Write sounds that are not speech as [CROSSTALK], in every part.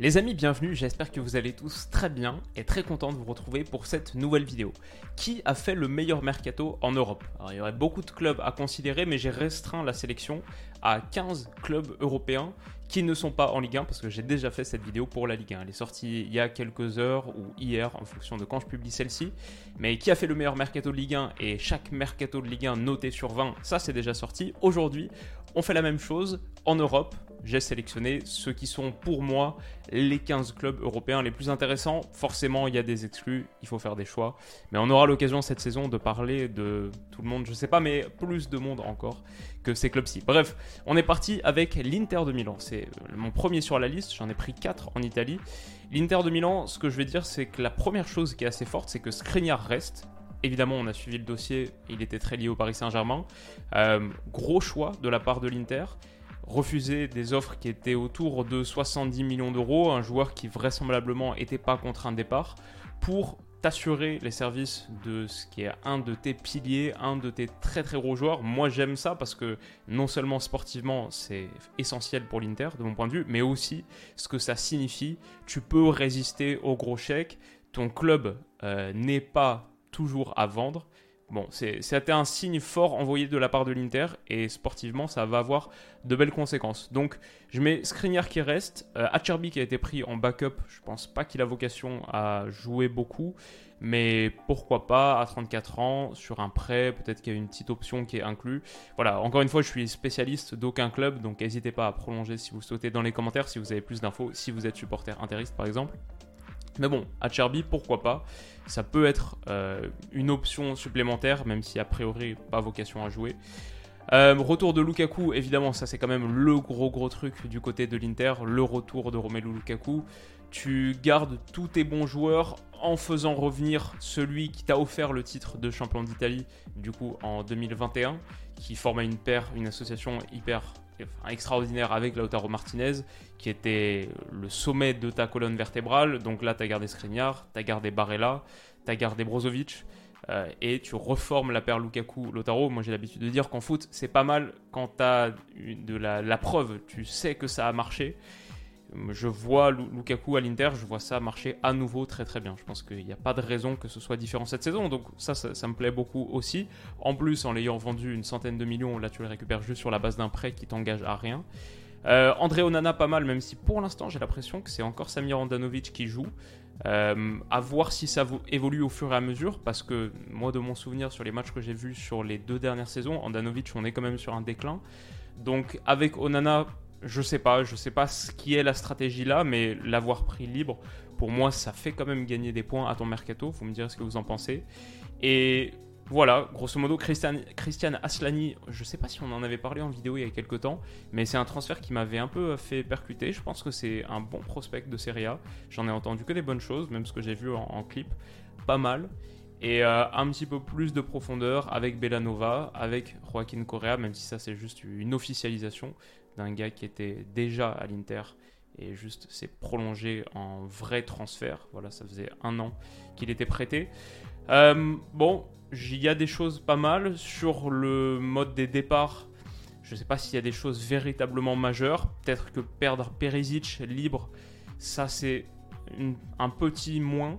Les amis, bienvenue, j'espère que vous allez tous très bien et très content de vous retrouver pour cette nouvelle vidéo. Qui a fait le meilleur mercato en Europe? Il y aurait beaucoup de clubs à considérer, mais j'ai restreint la sélection à 15 clubs européens qui ne sont pas en Ligue 1 parce que j'ai déjà fait cette vidéo pour la Ligue 1. Elle est sortie il y a quelques heures ou hier en fonction de quand je publie celle-ci. Mais qui a fait le meilleur mercato de Ligue 1 et chaque mercato de Ligue 1 noté sur 20, ça c'est déjà sorti. Aujourd'hui, on fait la même chose en Europe j'ai sélectionné ceux qui sont pour moi les 15 clubs européens les plus intéressants. Forcément, il y a des exclus, il faut faire des choix. Mais on aura l'occasion cette saison de parler de tout le monde, je sais pas, mais plus de monde encore que ces clubs-ci. Bref, on est parti avec l'Inter de Milan. C'est mon premier sur la liste, j'en ai pris 4 en Italie. L'Inter de Milan, ce que je vais dire, c'est que la première chose qui est assez forte, c'est que Skriniar reste. Évidemment, on a suivi le dossier, il était très lié au Paris Saint-Germain. Euh, gros choix de la part de l'Inter refuser des offres qui étaient autour de 70 millions d'euros, un joueur qui vraisemblablement n'était pas contre un départ, pour t'assurer les services de ce qui est un de tes piliers, un de tes très très gros joueurs. Moi j'aime ça parce que non seulement sportivement c'est essentiel pour l'Inter de mon point de vue, mais aussi ce que ça signifie. Tu peux résister aux gros chèques, ton club euh, n'est pas toujours à vendre Bon, c'était un signe fort envoyé de la part de l'Inter et sportivement, ça va avoir de belles conséquences. Donc, je mets Skriniar qui reste, euh, qui a été pris en backup. Je pense pas qu'il a vocation à jouer beaucoup, mais pourquoi pas à 34 ans sur un prêt, peut-être qu'il y a une petite option qui est inclue. Voilà, encore une fois, je suis spécialiste d'aucun club, donc n'hésitez pas à prolonger si vous souhaitez dans les commentaires si vous avez plus d'infos, si vous êtes supporter interiste par exemple. Mais bon, Acerbi, pourquoi pas? Ça peut être euh, une option supplémentaire, même si a priori pas vocation à jouer. Euh, retour de Lukaku, évidemment, ça c'est quand même le gros gros truc du côté de l'Inter, le retour de Romelu Lukaku. Tu gardes tous tes bons joueurs en faisant revenir celui qui t'a offert le titre de champion d'Italie, du coup en 2021, qui formait une paire, une association hyper extraordinaire avec Lautaro Martinez, qui était le sommet de ta colonne vertébrale. Donc là, tu as gardé Skriniar, tu as gardé Barella, tu as gardé Brozovic. Euh, et tu reformes la paire Lukaku-Lautaro. Moi, j'ai l'habitude de dire qu'en foot, c'est pas mal quand tu as de la, preuve, tu sais que ça a marché. Je vois Lukaku à l'Inter, je vois ça marcher à nouveau très très bien. Je pense qu'il n'y a pas de raison que ce soit différent cette saison, donc ça, ça, me plaît beaucoup aussi. En plus, en l'ayant vendu une centaine de millions, là tu le récupères juste sur la base d'un prêt qui t'engage à rien. Euh, André Onana pas mal, même si pour l'instant j'ai l'impression que c'est encore Samir Andanovic qui joue. Euh, à voir si ça évolue au fur et à mesure, parce que moi de mon souvenir sur les matchs que j'ai vus sur les deux dernières saisons, Andanovic on est quand même sur un déclin. Donc avec Onana, je sais pas, je sais pas ce qui est la stratégie là, mais l'avoir pris libre, pour moi, ça fait quand même gagner des points à ton mercato. Faut me dire ce que vous en pensez. Et voilà, grosso modo, Christian Aslani, je sais pas si on en avait parlé en vidéo il y a quelques temps, mais c'est un transfert qui m'avait un peu fait percuter. Je pense que c'est un bon prospect de Serie A. J'en ai entendu que des bonnes choses, même ce que j'ai vu en, clip, pas mal. Et euh, un petit peu plus de profondeur avec Bellanova, avec Joaquin Correa, même si ça c'est juste une officialisation d'un gars qui était déjà à l'Inter et juste s'est prolongé en vrai transfert. Voilà, ça faisait un an qu'il était prêté. Euh, bon, il y a des choses pas mal sur le mode des départs. Je ne sais pas s'il y a des choses véritablement majeures. Peut-être que perdre Perisic libre, ça c'est un petit moins.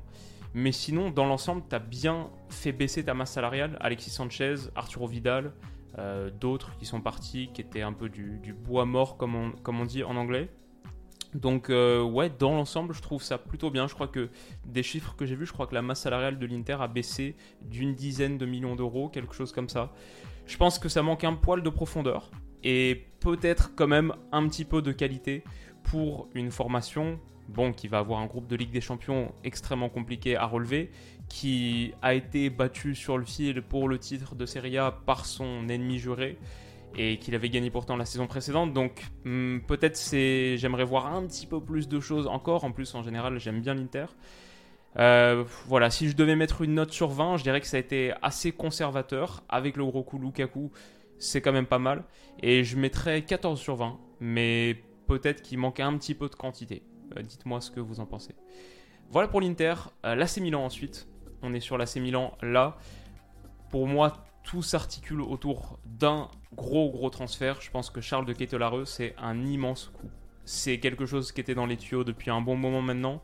Mais sinon, dans l'ensemble, tu as bien fait baisser ta masse salariale. Alexis Sanchez, Arturo Vidal, euh, d'autres qui sont partis, qui étaient un peu du, bois mort, comme on, dit en anglais. Donc euh, ouais, dans l'ensemble, je trouve ça plutôt bien. Je crois que des chiffres que j'ai vus, je crois que la masse salariale de l'Inter a baissé d'une dizaine de millions d'euros, quelque chose comme ça. Je pense que ça manque un poil de profondeur et peut-être quand même un petit peu de qualité pour une formation bon, qui va avoir un groupe de Ligue des Champions extrêmement compliqué à relever, qui a été battu sur le fil pour le titre de Serie A par son ennemi juré. et qu'il avait gagné pourtant la saison précédente. Donc hmm, peut-être c'est, j'aimerais voir un petit peu plus de choses encore. En plus, en général, j'aime bien l'Inter. Euh, voilà, si je devais mettre une note sur 20, je dirais que ça a été assez conservateur. Avec le gros coup Lukaku, c'est quand même pas mal. Et je mettrais 14 sur 20, mais peut-être qu'il manquait un petit peu de quantité. Euh, dites-moi ce que vous en pensez. Voilà pour l'Inter. Euh, L'AC Milan ensuite. On est sur l'AC Milan là. Pour moi, tout s'articule autour d'un gros gros transfert. Je pense que Charles de Ketelareux, c'est un immense coup. C'est quelque chose qui était dans les tuyaux depuis un bon moment maintenant.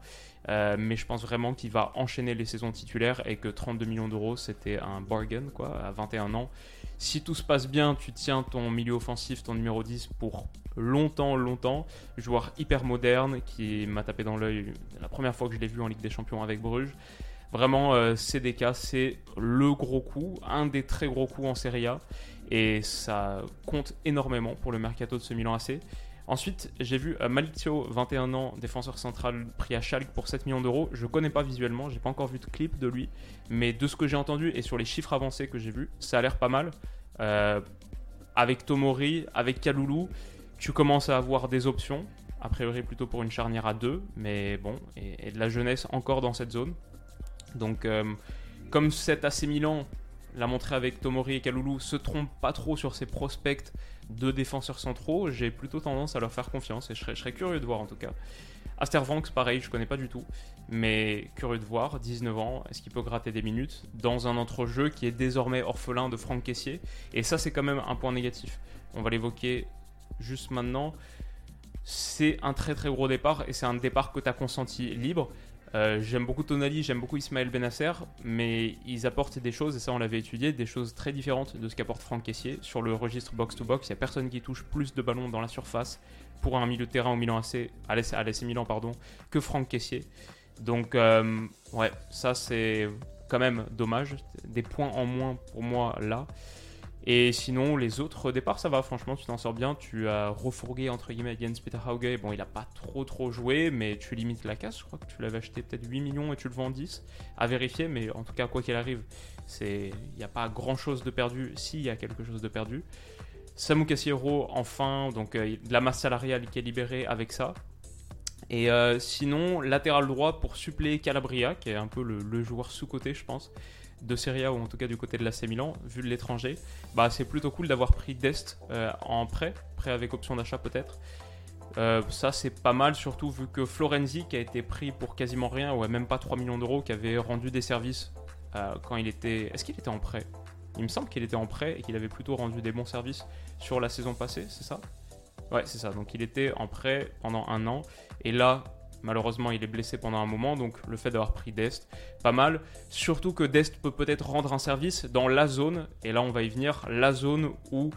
Euh, mais je pense vraiment qu'il va enchaîner les saisons titulaires et que 32 millions d'euros, c'était un bargain quoi, à 21 ans. Si tout se passe bien, tu tiens ton milieu offensif, ton numéro 10 pour longtemps, longtemps. Joueur hyper moderne qui m'a tapé dans l'œil la première fois que je l'ai vu en Ligue des Champions avec Bruges. Vraiment, euh, CDK, c'est le gros coup, un des très gros coups en Serie A. Et ça compte énormément pour le mercato de ce Milan AC. Ensuite, j'ai vu euh, Malizio, 21 ans, défenseur central, pris à Schalke pour 7 millions d'euros. Je connais pas visuellement, j'ai pas encore vu de clip de lui, mais de ce que j'ai entendu et sur les chiffres avancés que j'ai vus, ça a l'air pas mal. Euh, avec Tomori, avec Kaloulou, tu commences à avoir des options. A priori plutôt pour une charnière à 2, mais bon, et, de la jeunesse encore dans cette zone. Donc, euh, comme cet AC Milan l'a montré avec Tomori et Kaloulou, se trompe pas trop sur ses prospects de défenseurs centraux, j'ai plutôt tendance à leur faire confiance et je serais, curieux de voir en tout cas. Astervanks, pareil, je connais pas du tout, mais curieux de voir, 19 ans, est-ce qu'il peut gratter des minutes dans un entrejeu qui est désormais orphelin de Franck Caissier Et ça, c'est quand même un point négatif. On va l'évoquer juste maintenant. C'est un très très gros départ et c'est un départ que tu as consenti libre. Euh, j'aime beaucoup Tonali, j'aime beaucoup Ismaël Benasser, mais ils apportent des choses, et ça on l'avait étudié, des choses très différentes de ce qu'apporte Franck Caissier. Sur le registre box-to-box, il n'y a personne qui touche plus de ballons dans la surface pour un milieu de terrain au Milan AC, à l'AC Milan pardon, que Franck Caissier. Donc euh, ouais, ça c'est quand même dommage, des points en moins pour moi là. Et sinon, les autres départs, ça va, franchement, tu t'en sors bien. Tu as refourgué, entre guillemets, Jens Peter Hauge. Bon, il a pas trop trop joué, mais tu limites la casse. Je crois que tu l'avais acheté peut-être 8 millions et tu le vends 10. À vérifier, mais en tout cas, quoi qu'il arrive, il n'y a pas grand chose de perdu s'il y a quelque chose de perdu. Samu Cassiero, enfin, donc euh, de la masse salariale qui est libérée avec ça. Et euh, sinon, latéral droit pour suppléer Calabria, qui est un peu le, le joueur sous-côté, je pense de Serie A ou en tout cas du côté de l'AC Milan, vu de l'étranger, bah c'est plutôt cool d'avoir pris Dest euh, en prêt, prêt avec option d'achat peut-être. Euh, ça c'est pas mal, surtout vu que Florenzi, qui a été pris pour quasiment rien, ou même pas 3 millions d'euros, qui avait rendu des services euh, quand il était. Est-ce qu'il était en prêt? Il me semble qu'il était en prêt et qu'il avait plutôt rendu des bons services sur la saison passée, c'est ça? Ouais, c'est ça. Donc il était en prêt pendant un an. Et là, Malheureusement, il est blessé pendant un moment, donc le fait d'avoir pris Dest, pas mal. Surtout que Dest peut peut-être rendre un service dans la zone, et là on va y venir, la zone où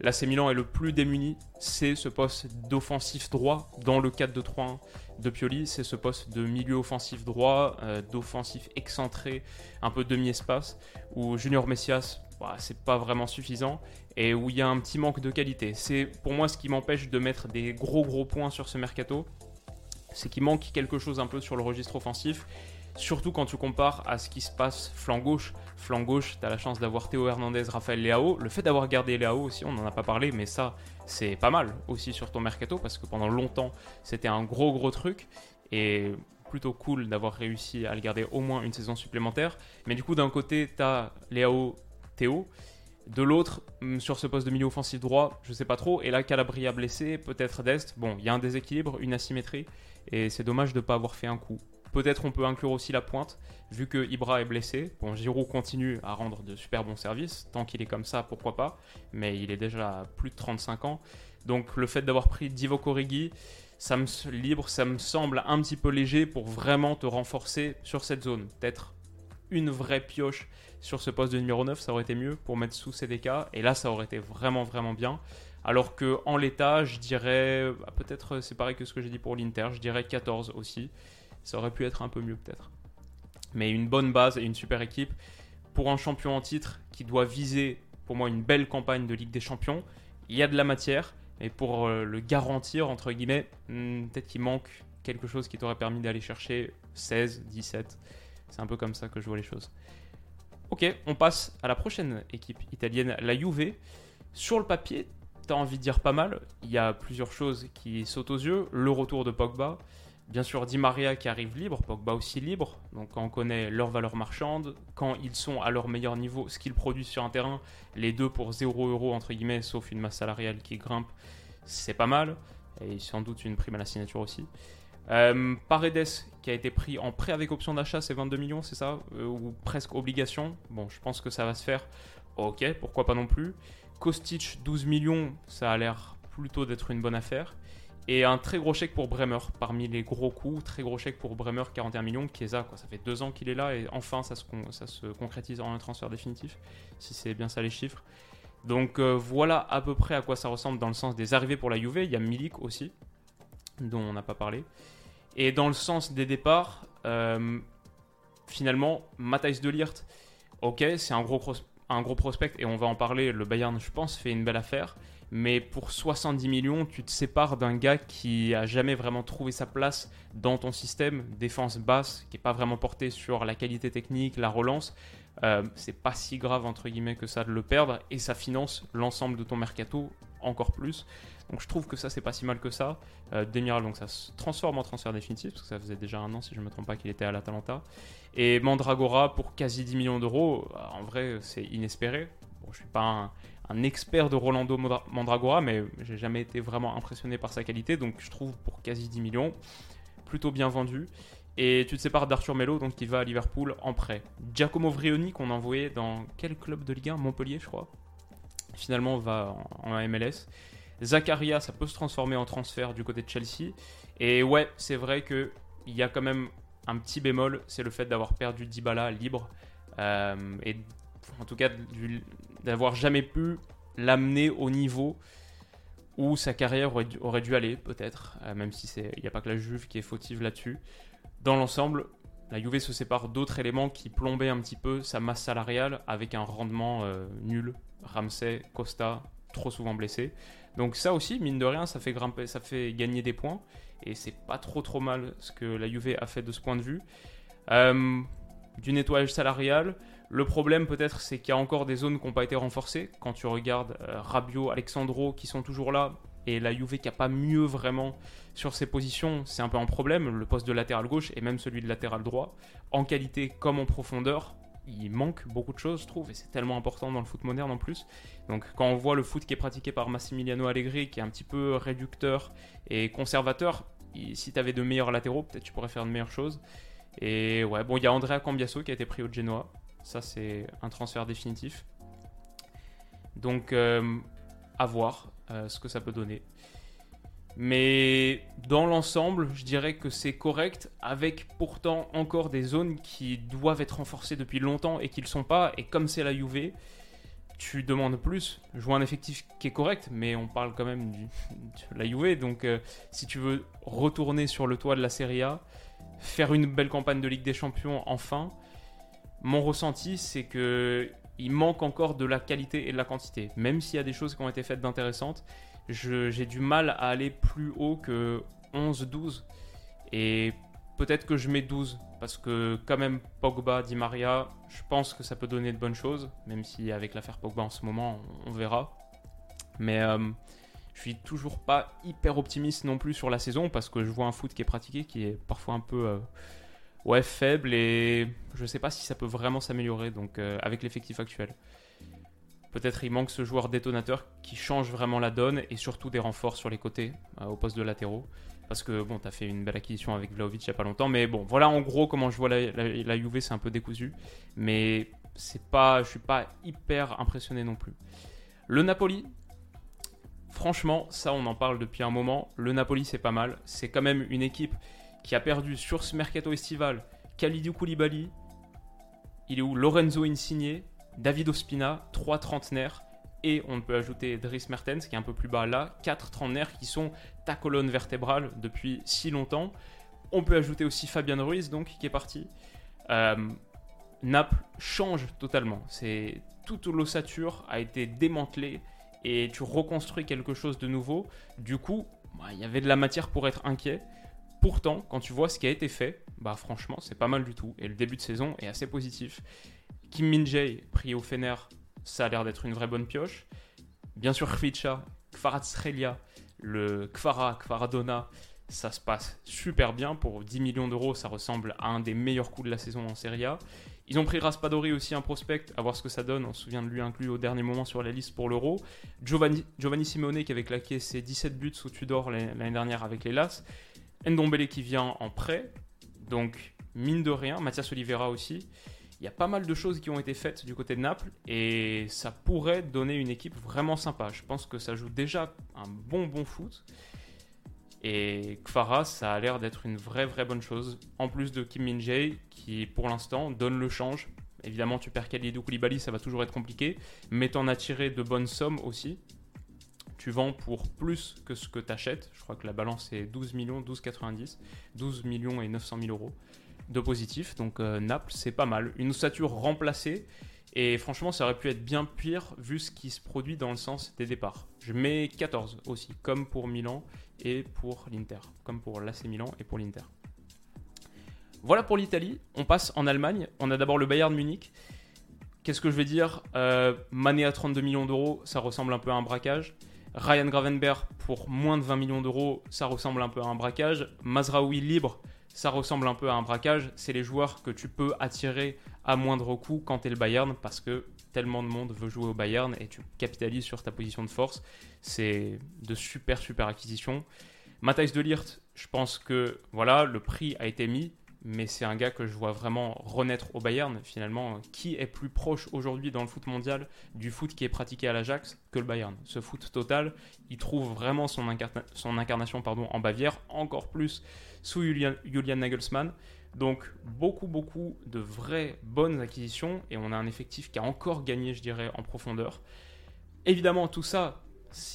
l'AC Milan est le plus démuni, c'est ce poste d'offensif droit dans le 4-2-3-1 de Pioli, c'est ce poste de milieu offensif droit, euh, d'offensif excentré, un peu demi-espace, où Junior Messias, bah, c'est pas vraiment suffisant, et où il y a un petit manque de qualité. C'est pour moi ce qui m'empêche de mettre des gros gros points sur ce mercato c'est qu'il manque quelque chose un peu sur le registre offensif. Surtout quand tu compares à ce qui se passe flanc gauche. Flanc gauche, tu as la chance d'avoir Théo Hernandez, Raphaël Leao. Le fait d'avoir gardé Leao aussi, on n'en a pas parlé, mais ça, c'est pas mal aussi sur ton mercato parce que pendant longtemps, c'était un gros gros truc. Et plutôt cool d'avoir réussi à le garder au moins une saison supplémentaire. Mais du coup, d'un côté, tu as Théo. De l'autre, mm, sur ce poste de milieu offensif droit, je sais pas trop. Et là, Calabria blessé, peut-être Dest. Bon, il y a un déséquilibre, une asymétrie. Et c'est dommage de ne pas avoir fait un coup. Peut-être on peut inclure aussi la pointe, vu que Ibra est blessé. Bon, Giroud continue à rendre de super bons services. Tant qu'il est comme ça, pourquoi pas. Mais il est déjà plus de 35 ans. Donc le fait d'avoir pris Divo Origi, ça me libre, ça me semble un petit peu léger pour vraiment te renforcer sur cette zone. Peut-être une vraie pioche sur ce poste de numéro 9, ça aurait été mieux pour mettre sous CDK. Et là, ça aurait été vraiment, vraiment bien. Alors que en l'état, je dirais, bah, peut-être c'est pareil que ce que j'ai dit pour l'Inter, je dirais 14 aussi. Ça aurait pu être un peu mieux peut-être. Mais une bonne base et une super équipe pour un champion en titre qui doit viser pour moi une belle campagne de Ligue des Champions. Il y a de la matière, et pour euh, le garantir, entre guillemets, hmm, peut-être qu'il manque quelque chose qui t'aurait permis d'aller chercher 16, 17. C'est un peu comme ça que je vois les choses. Ok, on passe à la prochaine équipe italienne, la Juve Sur le papier, t'as envie de dire pas mal. Il y a plusieurs choses qui sautent aux yeux. Le retour de Pogba. Bien sûr, Di Maria qui arrive libre, Pogba aussi libre. Donc, on connaît leur valeur marchande, quand ils sont à leur meilleur niveau, ce qu'ils produisent sur un terrain, les deux pour 0 euros, entre guillemets, sauf une masse salariale qui grimpe, c'est pas mal. Et sans doute une prime à la signature aussi. Euh, Paredes qui a été pris en prêt avec option d'achat, c'est 22 millions, c'est ça? Euh, Ou presque obligation? Bon, je pense que ça va se faire. Ok, pourquoi pas non plus. Kostic, 12 millions, ça a l'air plutôt d'être une bonne affaire. Et un très gros chèque pour Bremer, parmi les gros coups, très gros chèque pour Bremer, 41 millions, Chiesa, quoi, ça fait deux ans qu'il est là et enfin ça se, concrétise en un transfert définitif, si c'est bien ça les chiffres. Donc euh, voilà à peu près à quoi ça ressemble dans le sens des arrivées pour la Juve. Il y a Milik aussi, dont on n'a pas parlé. Et dans le sens des départs, euh, finalement, Matthijs de Liert, ok, c'est un gros, un gros prospect et on va en parler. Le Bayern, je pense, fait une belle affaire. Mais pour 70 millions, tu te sépares d'un gars qui a jamais vraiment trouvé sa place dans ton système, défense basse, qui n'est pas vraiment porté sur la qualité technique, la relance. Euh, c'est pas si grave entre guillemets que ça de le perdre et ça finance l'ensemble de ton mercato encore plus. Donc je trouve que ça c'est pas si mal que ça. Euh, Demiral donc ça se transforme en transfert définitif parce que ça faisait déjà un an si je me trompe pas qu'il était à l'Atalanta. Et Mandragora pour quasi 10 millions d'euros, en vrai c'est inespéré. Bon, je suis pas un, un expert de Rolando Mandragora, mais j'ai jamais été vraiment impressionné par sa qualité, donc je trouve pour quasi 10 millions, plutôt bien vendu. Et tu te sépares d'Arthur Melo, donc qui va à Liverpool en prêt. Giacomo Vrioni, qu'on a envoyé dans quel club de Ligue 1 Montpellier, je crois. Finalement, va en, MLS. Zakaria, ça peut se transformer en transfert du côté de Chelsea. Et ouais, c'est vrai qu'il y a quand même un petit bémol, c'est le fait d'avoir perdu Dybala libre. Euh, et en tout cas d'avoir jamais pu l'amener au niveau où sa carrière aurait dû, aller, peut-être, euh, même si il n'y a pas que la Juve qui est fautive là-dessus. Dans l'ensemble, la Juve se sépare d'autres éléments qui plombaient un petit peu sa masse salariale avec un rendement euh, nul. Ramsey, Costa, trop souvent blessés. Donc ça aussi, mine de rien, ça fait grimper, ça fait gagner des points et c'est pas trop trop mal ce que la Juve a fait de ce point de vue. Euh, du nettoyage salarial, le problème peut-être c'est qu'il y a encore des zones qui n'ont pas été renforcées. Quand tu regardes euh, Rabiot, Alexandro qui sont toujours là et la Juve qui n'a pas mieux vraiment sur ses positions, c'est un peu un problème. Le poste de latéral gauche et même celui de latéral droit, en qualité comme en profondeur, il manque beaucoup de choses, je trouve, et c'est tellement important dans le foot moderne en plus. Donc quand on voit le foot qui est pratiqué par Massimiliano Allegri, qui est un petit peu réducteur et conservateur, si tu avais de meilleurs latéraux, peut-être tu pourrais faire de meilleures choses. Et ouais, bon, il y a Andrea Cambiasso qui a été pris au Genoa. Ça, c'est un transfert définitif. Donc, euh, à voir euh, ce que ça peut donner. Mais dans l'ensemble, je dirais que c'est correct, avec pourtant encore des zones qui doivent être renforcées depuis longtemps et qui ne le sont pas. Et comme c'est la UV, tu demandes plus. Je vois un effectif qui est correct, mais on parle quand même de la UV. Donc, euh, si tu veux retourner sur le toit de la Serie A, faire une belle campagne de Ligue des Champions enfin, mon ressenti, c'est que il manque encore de la qualité et de la quantité. Même s'il y a des choses qui ont été faites d'intéressantes, j'ai du mal à aller plus haut que 11-12. Et peut-être que je mets 12, parce que quand même Pogba, Di Maria, je pense que ça peut donner de bonnes choses, même si avec l'affaire Pogba en ce moment, on, verra. Mais euh, je suis toujours pas hyper optimiste non plus sur la saison, parce que je vois un foot qui est pratiqué, qui est parfois un peu... Euh, ouais, faible et je sais pas si ça peut vraiment s'améliorer donc euh, avec l'effectif actuel. Peut-être il manque ce joueur détonateur qui change vraiment la donne et surtout des renforts sur les côtés euh, au poste de latéraux. Parce que bon, tu as fait une belle acquisition avec Vlaovic il n'y a pas longtemps, mais bon, voilà en gros comment je vois la, la, c'est un peu décousu, mais c'est pas, je suis pas hyper impressionné non plus. Le Napoli, franchement, ça on en parle depuis un moment. Le Napoli c'est pas mal, c'est quand même une équipe qui a perdu sur ce mercato estival Khalidou Koulibaly, il est où? Lorenzo Insigne, David Ospina, trois trentenaires, et on peut ajouter Dries Mertens qui est un peu plus bas là, quatre trentenaires qui sont ta colonne vertébrale depuis si longtemps. On peut ajouter aussi Fabian Ruiz donc qui est parti. Euh, Naples change totalement. C'est toute l'ossature a été démantelée et tu reconstruis quelque chose de nouveau. Du coup, bah, il y avait de la matière pour être inquiet. Pourtant, quand tu vois ce qui a été fait, bah franchement, c'est pas mal du tout. Et le début de saison est assez positif. Kim Min Jae, pris au Fener, ça a l'air d'être une vraie bonne pioche. Bien sûr, Kvicha, Kvaratskhelia, le Kvara, Kvaradona, ça se passe super bien. Pour 10 millions d'euros, ça ressemble à un des meilleurs coups de la saison en Serie A. Ils ont pris Raspadori aussi, un prospect, à voir ce que ça donne. On se souvient de lui inclus au dernier moment sur la liste pour l'Euro. Giovanni, Giovanni Simeone qui avait claqué ses 17 buts sous Tudor l'année dernière avec les Las. Ndombele qui vient en prêt. Donc, mine de rien, Mathias Oliveira aussi. Il y a pas mal de choses qui ont été faites du côté de Naples et ça pourrait donner une équipe vraiment sympa. Je pense que ça joue déjà un bon bon foot. Et Kfara, ça a l'air d'être une vraie vraie bonne chose. En plus de Kim Min Jae, qui pour l'instant donne le change. Évidemment, tu perds Khalidou Koulibaly, ça va toujours être compliqué. Mais t'en as tiré de bonnes sommes aussi. Tu vends pour plus que ce que tu achètes. Je crois que la balance est 12 millions, 12,90. 12 millions et 900 000 euros de positif. Donc euh, Naples, c'est pas mal. Une ossature remplacée. Et franchement, ça aurait pu être bien pire vu ce qui se produit dans le sens des départs. Je mets 14 aussi, comme pour Milan et pour l'Inter. Comme pour l'AC Milan et pour l'Inter. Voilà pour l'Italie. On passe en Allemagne. On a d'abord le Bayern Munich. Qu'est-ce que je vais dire? Euh, Mané à 32 millions d'euros, ça ressemble un peu à un braquage. Ryan Gravenberg pour moins de 20 millions d'euros, ça ressemble un peu à un braquage. Mazraoui libre, ça ressemble un peu à un braquage. C'est les joueurs que tu peux attirer à moindre coût quand tu es le Bayern parce que tellement de monde veut jouer au Bayern et tu capitalises sur ta position de force. C'est de super super acquisitions. Matthijs de Ligt, je pense que voilà, le prix a été mis mais c'est un gars que je vois vraiment renaître au Bayern. Finalement, qui est plus proche aujourd'hui dans le foot mondial du foot qui est pratiqué à l'Ajax que le Bayern Ce foot total, il trouve vraiment son, son incarnation pardon, en Bavière, encore plus sous Julian, Nagelsmann. Donc beaucoup, beaucoup de vraies bonnes acquisitions et on a un effectif qui a encore gagné, je dirais, en profondeur. Évidemment, tout ça,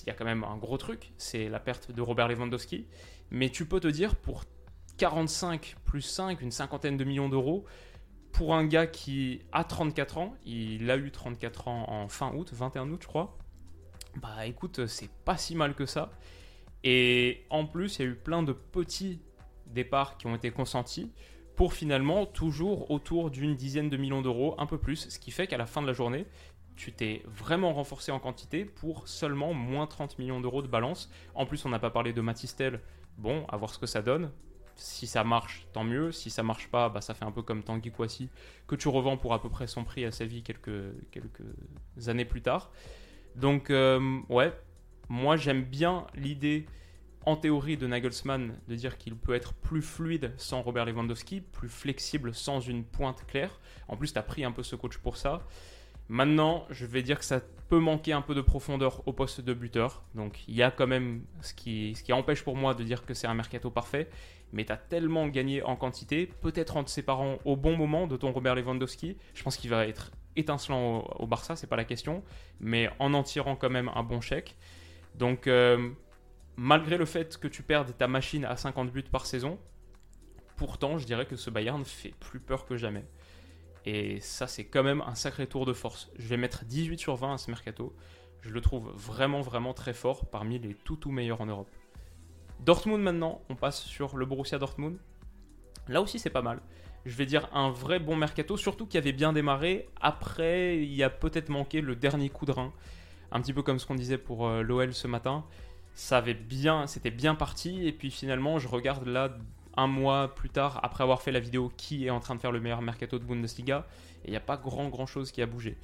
il y a quand même un gros truc, c'est la perte de Robert Lewandowski. Mais tu peux te dire, pour 45 plus 5, une cinquantaine de millions d'euros pour un gars qui a 34 ans. Il a eu 34 ans en fin août, 21 août, je crois. Bah écoute, c'est pas si mal que ça. Et en plus, il y a eu plein de petits départs qui ont été consentis pour finalement toujours autour d'une dizaine de millions d'euros, un peu plus. Ce qui fait qu'à la fin de la journée, tu t'es vraiment renforcé en quantité pour seulement moins 30 millions d'euros de balance. En plus, on n'a pas parlé de Matistel. Bon, à voir ce que ça donne si ça marche, tant mieux. Si ça marche pas, bah, ça fait un peu comme Tanguy Kouassi, que tu revends pour à peu près son prix à sa vie quelques, quelques années plus tard. Donc, euh, ouais, moi j'aime bien l'idée en théorie de Nagelsmann de dire qu'il peut être plus fluide sans Robert Lewandowski, plus flexible sans une pointe claire. En plus, tu as pris un peu ce coach pour ça. Maintenant, je vais dire que ça peut manquer un peu de profondeur au poste de buteur. Donc il y a quand même ce qui, ce qui empêche pour moi de dire que c'est un mercato parfait mais tu as tellement gagné en quantité, peut-être en te séparant au bon moment de ton Robert Lewandowski. Je pense qu'il va être étincelant au, Barça, c'est pas la question, mais en en tirant quand même un bon chèque. Donc, euh, malgré le fait que tu perdes ta machine à 50 buts par saison, pourtant, je dirais que ce Bayern fait plus peur que jamais. Et ça, c'est quand même un sacré tour de force. Je vais mettre 18 sur 20 à ce mercato. Je le trouve vraiment, vraiment très fort parmi les tout, tout meilleurs en Europe. Dortmund maintenant, on passe sur le Borussia Dortmund. Là aussi c'est pas mal. Je vais dire un vrai bon mercato, surtout qui avait bien démarré. Après, il y a peut-être manqué le dernier coup de rein. Un petit peu comme ce qu'on disait pour euh, l'OL ce matin. Ça avait bien, c'était bien parti. Et puis finalement, je regarde là un mois plus tard, après avoir fait la vidéo qui est en train de faire le meilleur mercato de Bundesliga, et il n'y a pas grand grand chose qui a bougé.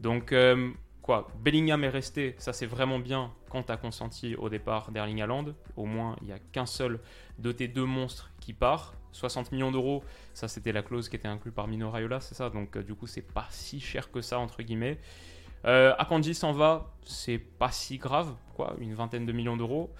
Donc euh, quoi, Bellingham est resté, ça c'est vraiment bien quand tu consenti au départ d'Erling Haaland. Au moins, il n'y a qu'un seul de tes deux monstres qui part. 60 millions d'euros, ça c'était la clause qui était inclue par Mino Raiola, c'est ça Donc euh, du coup, c'est pas si cher que ça, entre guillemets. Euh, Akanji s'en va, c'est pas si grave, quoi, une vingtaine de millions d'euros.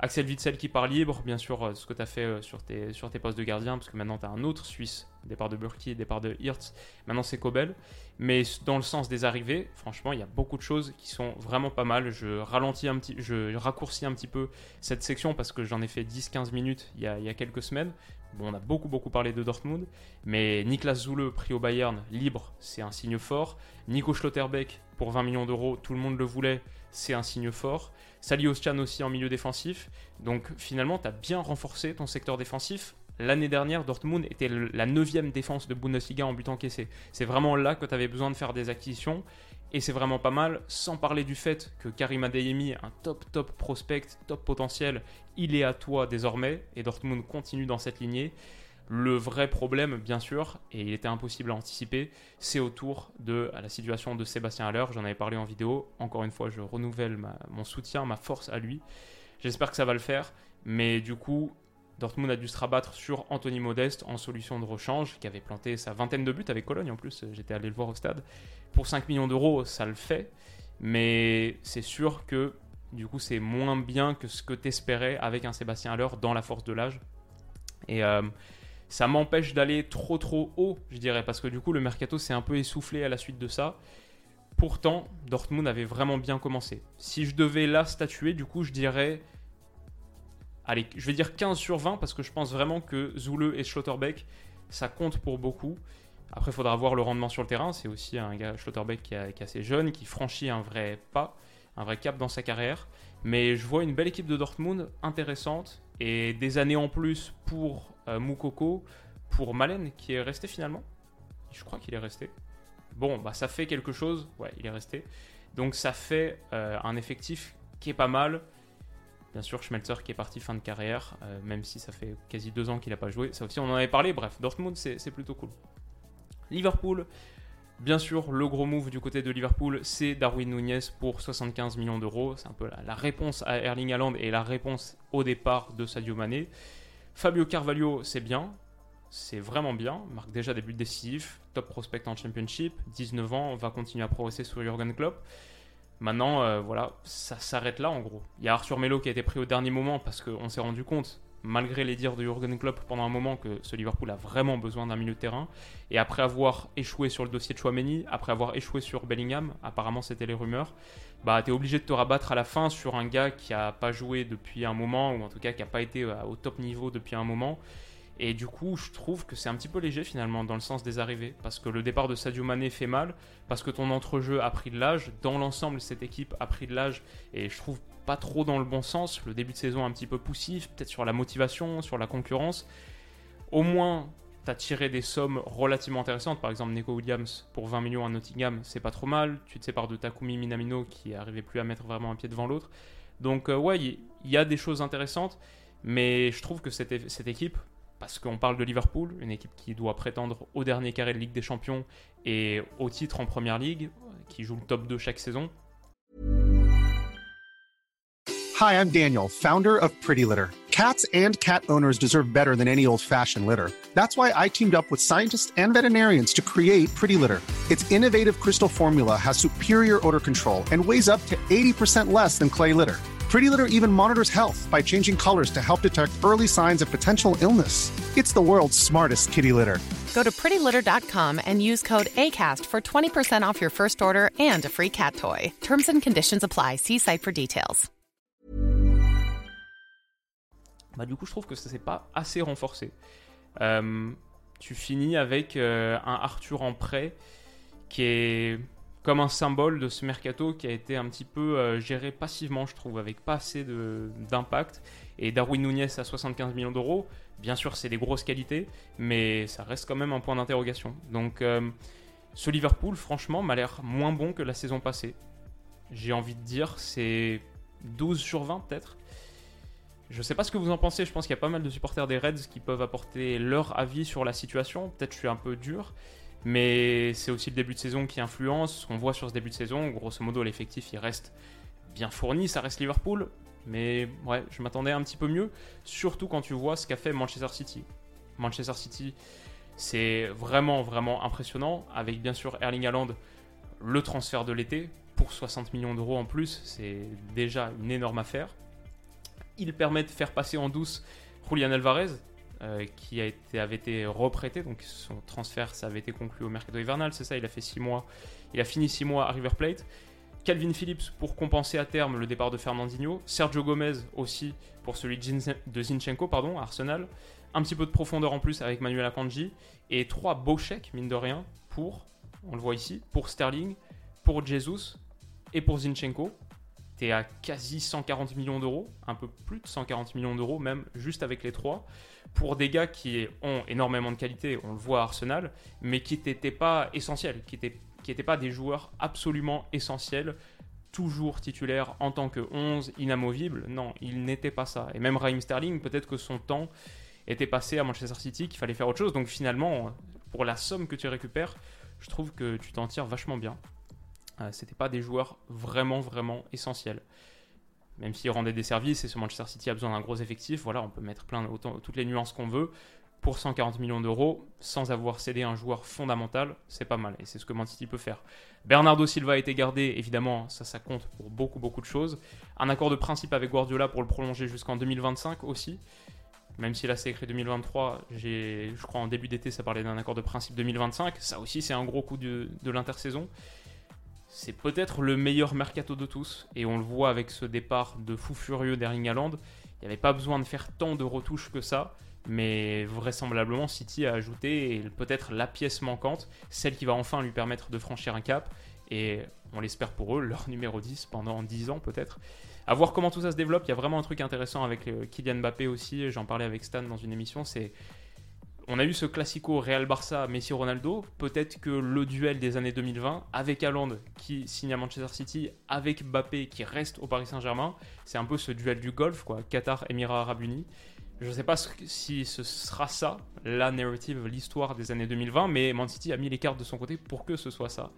Axel Witzel qui part libre, bien sûr, euh, ce que tu as fait euh, sur tes, sur tes postes de gardien, parce que maintenant tu as un autre Suisse, départ de Burki, départ de Hirtz, maintenant c'est Kobel. Mais dans le sens des arrivées, franchement, il y a beaucoup de choses qui sont vraiment pas mal. Je ralentis un petit, je raccourcis un petit peu cette section parce que j'en ai fait 10-15 minutes il y, a, il y, a, quelques semaines. On a beaucoup beaucoup parlé de Dortmund, mais Niklas Zule pris au Bayern libre, c'est un signe fort. Nico Schlotterbeck pour 20 millions d'euros, tout le monde le voulait, c'est un signe fort. Sali Ostian aussi en milieu défensif. Donc finalement, tu as bien renforcé ton secteur défensif. L'année dernière, Dortmund était la neuvième défense de Bundesliga en but encaissé. C'est vraiment là que tu avais besoin de faire des acquisitions. Et c'est vraiment pas mal, sans parler du fait que Karim Adeyemi, un top top prospect, top potentiel, il est à toi désormais, et Dortmund continue dans cette lignée. Le vrai problème, bien sûr, et il était impossible à anticiper, c'est autour de la situation de Sébastien Haller. J'en avais parlé en vidéo. Encore une fois, je renouvelle mon soutien, ma force à lui. J'espère que ça va le faire. Mais du coup, Dortmund a dû se rabattre sur Anthony Modeste en solution de rechange, qui avait planté sa vingtaine de buts avec Cologne en plus. J'étais allé le voir au stade. Pour 5 millions d'euros, ça le fait. Mais c'est sûr que du coup, c'est moins bien que ce que tu espérais avec un Sébastien Haller dans la force de l'âge. Et. Euh, ça m'empêche d'aller trop trop haut, je dirais, parce que du coup le mercato s'est un peu essoufflé à la suite de ça. Pourtant, Dortmund avait vraiment bien commencé. Si je devais là statuer, du coup, je dirais. Allez, je vais dire 15 sur 20 parce que je pense vraiment que Zoule et Schlotterbeck, ça compte pour beaucoup. Après, il faudra voir le rendement sur le terrain. C'est aussi un gars, Schlotterbeck, qui, est assez jeune, qui franchit un vrai pas, un vrai cap dans sa carrière. Mais je vois une belle équipe de Dortmund, intéressante, et des années en plus pour euh, Moukoko pour Malen qui est resté finalement. Je crois qu'il est resté. Bon, bah ça fait quelque chose. Ouais, il est resté. Donc ça fait euh, un effectif qui est pas mal. Bien sûr, Schmelzer qui est parti fin de carrière, euh, même si ça fait quasi deux ans qu'il n'a pas joué. Ça aussi, on en avait parlé. Bref, Dortmund, c'est plutôt cool. Liverpool, bien sûr, le gros move du côté de Liverpool, c'est Darwin Nunez pour 75 millions d'euros. C'est un peu la, la, réponse à Erling Haaland et la réponse au départ de Sadio Mané. Fabio Carvalho, c'est bien. C'est vraiment bien. Marque déjà des buts décisifs. Top prospect en championship. 19 ans, va continuer à progresser sur Jurgen Klopp. Maintenant, euh, voilà, ça s'arrête là en gros. Il y a Arthur Melo qui a été pris au dernier moment parce qu'on s'est rendu compte malgré les dires de Jurgen Klopp pendant un moment que ce Liverpool a vraiment besoin d'un milieu de terrain. Et après avoir échoué sur le dossier de Chouameni, après avoir échoué sur Bellingham, apparemment c'était les rumeurs, bah t'es obligé de te rabattre à la fin sur un gars qui a pas joué depuis un moment, ou en tout cas qui a pas été euh, au top niveau depuis un moment. Et du coup, je trouve que c'est un petit peu léger finalement dans le sens des arrivées. Parce que le départ de Sadio Mané fait mal, parce que ton entrejeu a pris de l'âge. Dans l'ensemble, cette équipe a pris de l'âge. Et je trouve pas trop dans le bon sens. Le début de saison un petit peu poussif, peut-être sur la motivation, sur la concurrence. Au moins, tu as tiré des sommes relativement intéressantes. Par exemple, Nico Williams pour 20 millions à Nottingham, c'est pas trop mal. Tu te sépares de Takumi Minamino qui n'arrivait plus à mettre vraiment un pied devant l'autre. Donc, euh, ouais, il y, a des choses intéressantes. Mais je trouve que cette équipe, parce qu'on parle de Liverpool, une équipe qui doit prétendre au dernier carré de Ligue des Champions et au titre en Première Ligue, qui joue le top 2 chaque saison. Hi, I'm Daniel, founder of Pretty Litter. Cats and cat owners deserve better than any old-fashioned litter. That's why I teamed up with scientists and veterinarians to create Pretty Litter. Its innovative crystal formula has superior odor control and weighs up to 80% less than clay litter. Pretty Litter even monitors health by changing colors to help detect early signs of potential illness. It's the world's smartest kitty litter. Go to prettylitter.com and use code ACAST for 20% off your first order and a free cat toy. Terms and conditions apply. See site for details. Bah, du coup, je trouve que ça s'est pas assez renforcé. Euh, tu finis avec euh, un Arthur en prêt qui est comme un symbole de ce mercato qui a été un petit peu euh, géré passivement, je trouve, avec pas assez d'impact. Et Darwin Nunez à 75 millions d'euros, bien sûr, c'est des grosses qualités, mais ça reste quand même un point d'interrogation. Donc, euh, ce Liverpool, franchement, m'a l'air moins bon que la saison passée. J'ai envie de dire, c'est 12 sur 20 peut-être. Je sais pas ce que vous en pensez, je pense qu'il y a pas mal de supporters des Reds qui peuvent apporter leur avis sur la situation. Peut-être je suis un peu dur, mais c'est aussi le début de saison qui influence. Ce qu'on voit sur ce début de saison, grosso modo, l'effectif il reste bien fourni, ça reste Liverpool. Mais ouais, je m'attendais un petit peu mieux, surtout quand tu vois ce qu'a fait Manchester City. Manchester City, c'est vraiment, vraiment impressionnant, avec bien sûr Erling Haaland, le transfert de l'été, pour 60 millions d'euros en plus, c'est déjà une énorme affaire. Il permet de faire passer en douce Julian Alvarez, euh, qui a été, avait été reprêté, donc son transfert ça avait été conclu au mercato hivernal, c'est ça, il a fait 6 mois, il a fini 6 mois à River Plate. Calvin Phillips pour compenser à terme le départ de Fernandinho, Sergio Gomez aussi pour celui de Zinchenko, pardon, Arsenal, un petit peu de profondeur en plus avec Manuel Akanji, et trois beaux chèques, mine de rien, pour, on le voit ici, pour Sterling, pour Jesus et pour Zinchenko. T'es à quasi 140 millions d'euros, un peu plus de 140 millions d'euros même, juste avec les trois pour des gars qui ont énormément de qualité, on le voit à Arsenal, mais qui n'étaient pas essentiels, qui n'étaient pas des joueurs absolument essentiels, toujours titulaires en tant que 11, inamovibles. Non, il n'était pas ça. Et même Raheem Sterling, peut-être que son temps était passé à Manchester City, qu'il fallait faire autre chose. Donc finalement, pour la somme que tu récupères, je trouve que tu t'en tires vachement bien. Euh, C'était pas des joueurs vraiment, vraiment essentiels. Même s'ils rendaient des services et ce Manchester City a besoin d'un gros effectif, voilà, on peut mettre plein autant, toutes les nuances qu'on veut. Pour 140 millions d'euros, sans avoir cédé un joueur fondamental, c'est pas mal. Et c'est ce que Man City peut faire. Bernardo Silva a été gardé, évidemment, ça, ça compte pour beaucoup, beaucoup de choses. Un accord de principe avec Guardiola pour le prolonger jusqu'en 2025 aussi. Même si là c'est écrit 2023, je crois en début d'été ça parlait d'un accord de principe 2025. Ça aussi c'est un gros coup de, de l'intersaison. C'est peut-être le meilleur mercato de tous. Et on le voit avec ce départ de fou furieux d'Erling Haaland. Il n'y avait pas besoin de faire tant de retouches que ça. Mais vraisemblablement, City a ajouté peut-être la pièce manquante, celle qui va enfin lui permettre de franchir un cap. Et on l'espère pour eux, leur numéro 10 pendant 10 ans peut-être. À voir comment tout ça se développe. Il y a vraiment un truc intéressant avec euh, Kylian Mbappé aussi. J'en parlais avec Stan dans une émission. C'est on a eu ce classico Real Barça Messi Ronaldo. Peut-être que le duel des années 2020 avec Haaland qui signe à Manchester City, avec Mbappé qui reste au Paris Saint-Germain, c'est un peu ce duel du golf quoi. Qatar, Émirats Arabes Unis. Je ne sais pas si ce sera ça, la narrative, l'histoire des années 2020, mais Man City a mis les cartes de son côté pour que ce soit ça.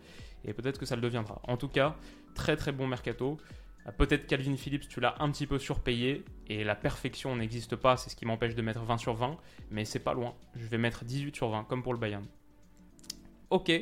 Et peut-être que ça le deviendra. En tout cas, très très bon mercato. Euh, peut-être Calvin Phillips, tu l'as un petit peu surpayé et la perfection n'existe pas, c'est ce qui m'empêche de mettre 20 sur 20, mais c'est pas loin. Je vais mettre 18 sur 20, comme pour le Bayern. Ok,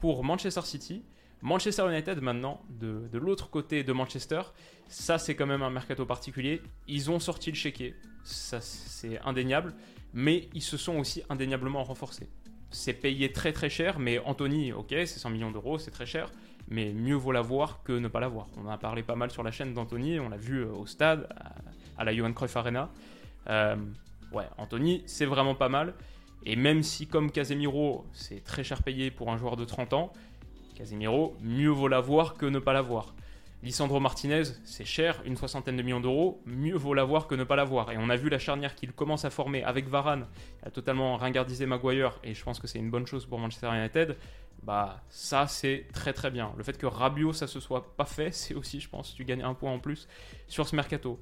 pour Manchester City, Manchester United maintenant, de, de l'autre côté de Manchester, ça c'est quand même un mercato particulier. Ils ont sorti le chéquier, ça c'est indéniable, mais ils se sont aussi indéniablement renforcés. C'est payé très très cher, mais Anthony, ok, c'est 100 millions d'euros, c'est très cher mais mieux vaut l'avoir que ne pas l'avoir. On en a parlé pas mal sur la chaîne d'Anthony, on l'a vu euh, au stade, à, la Johan Cruyff Arena. Euh, ouais, Anthony, c'est vraiment pas mal. Et même si, comme Casemiro, c'est très cher payé pour un joueur de 30 ans, Casemiro, mieux vaut l'avoir que ne pas l'avoir. Lisandro Martinez, c'est cher, une soixantaine de millions d'euros, mieux vaut l'avoir que ne pas l'avoir. Et on a vu la charnière qu'il commence à former avec Varane, a totalement ringardisé Maguire, et je pense que c'est une bonne chose pour Manchester United bah ça c'est très très bien. Le fait que Rabiot ça se soit pas fait, [LAUGHS] c'est aussi je pense tu gagnes un point en plus sur ce mercato.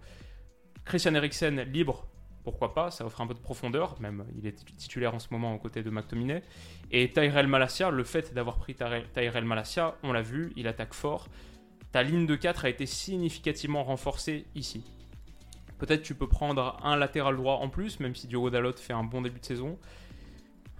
Christian Eriksen libre, pourquoi pas, ça offre un peu de profondeur, même il est titulaire en ce moment aux côtés de McTominay. Et Tyrell Malacia, le fait d'avoir pris Tyrell Malacia, on l'a vu, il attaque fort. Ta ligne de 4 a été significativement renforcée ici. Peut-être tu peux prendre un latéral droit en plus, même si Diogo Dalot fait un bon début de saison.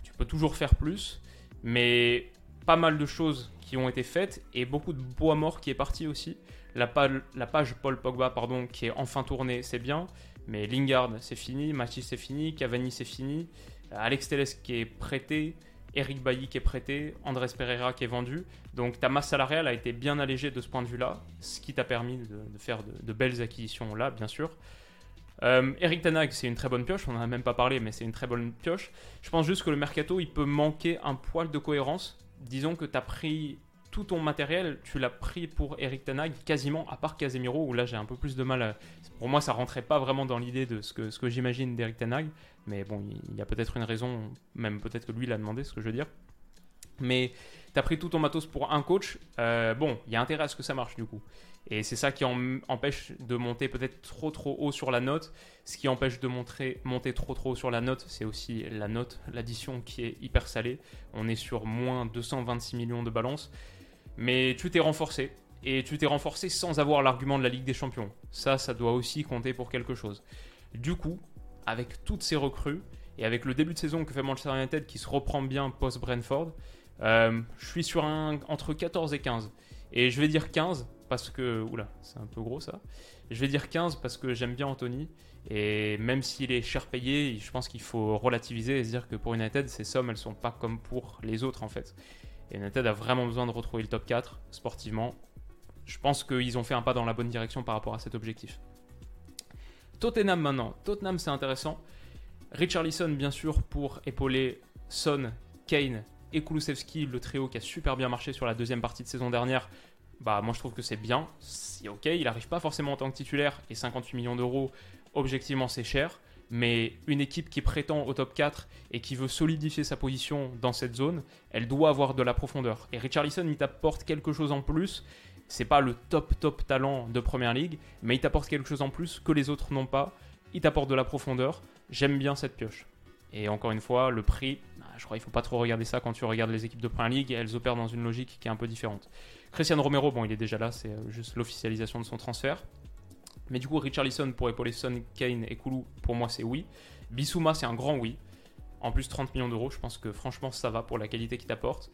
Tu peux toujours faire plus, mais pas mal de choses qui ont été faites et beaucoup de bois mort qui est parti aussi. La, page, Paul Pogba pardon, qui est enfin tournée, c'est bien, mais Lingard c'est fini, Matisse c'est fini, Cavani c'est fini, Alex Telles qui est prêté, Eric Bailly qui est prêté, Andrés Pereira qui est vendu. Donc ta masse salariale a été bien allégée de ce point de vue-là, ce qui t'a permis de, faire de, belles acquisitions là, bien sûr. Euh, Eric Tanag, c'est une très bonne pioche, on n'en a même pas parlé, mais c'est une très bonne pioche. Je pense juste que le mercato, il peut manquer un poil de cohérence disons que tu as pris tout ton matériel, tu l'as pris pour Eric Tanag, quasiment, à part Casemiro, où là j'ai un peu plus de mal. Pour moi, ça rentrait pas vraiment dans l'idée de ce que, ce que j'imagine d'Eric Tanag, mais bon, il y a peut-être une raison, même peut-être que lui l'a demandé, ce que je veux dire. Mais tu as pris tout ton matos pour un coach, euh, bon, il y a intérêt à ce que ça marche du coup. Et c'est ça qui empêche de monter peut-être trop trop haut sur la note. Ce qui empêche de montrer, monter trop trop haut sur la note, c'est aussi la note, l'addition qui est hyper salée. On est sur moins 226 millions de balance. Mais tu t'es renforcé. Et tu t'es renforcé sans avoir l'argument de la Ligue des Champions. Ça, ça doit aussi compter pour quelque chose. Du coup, avec toutes ces recrues, et avec le début de saison que fait Manchester United qui se reprend bien post-Brentford, euh, je suis sur un entre 14 et 15. Et je vais dire 15 parce que. Oula, c'est un peu gros ça. Je vais dire 15 parce que j'aime bien Anthony. Et même s'il est cher payé, je pense qu'il faut relativiser et se dire que pour United, ces sommes, elles sont pas comme pour les autres en fait. Et United a vraiment besoin de retrouver le top 4 sportivement. Je pense qu'ils ont fait un pas dans la bonne direction par rapport à cet objectif. Tottenham maintenant. Tottenham, c'est intéressant. Richarlison, bien sûr, pour épauler Son, Kane et Kulusevski, le trio qui a super bien marché sur la deuxième partie de saison dernière, bah moi je trouve que c'est bien. C'est ok, il n'arrive pas forcément en tant que titulaire et 58 millions d'euros, objectivement c'est cher. Mais une équipe qui prétend au top 4 et qui veut solidifier sa position dans cette zone, elle doit avoir de la profondeur. Et Richarlison, il t'apporte quelque chose en plus. C'est pas le top top talent de Première Ligue, mais il t'apporte quelque chose en plus que les autres n'ont pas. Il t'apporte de la profondeur. J'aime bien cette pioche. Et encore une fois, le prix, bah, je crois qu'il ne faut pas trop regarder ça quand tu regardes les équipes de Première Ligue. Elles opèrent dans une logique qui est un peu différente. Christian Romero, bon, il est déjà là, c'est euh, juste l'officialisation de son transfert. Mais du coup, Richarlison pour épauler Kane et Koulou, pour moi, c'est oui. Bissouma, c'est un grand oui. En plus, 30 millions d'euros, je pense que franchement, ça va pour la qualité qu'il t'apporte.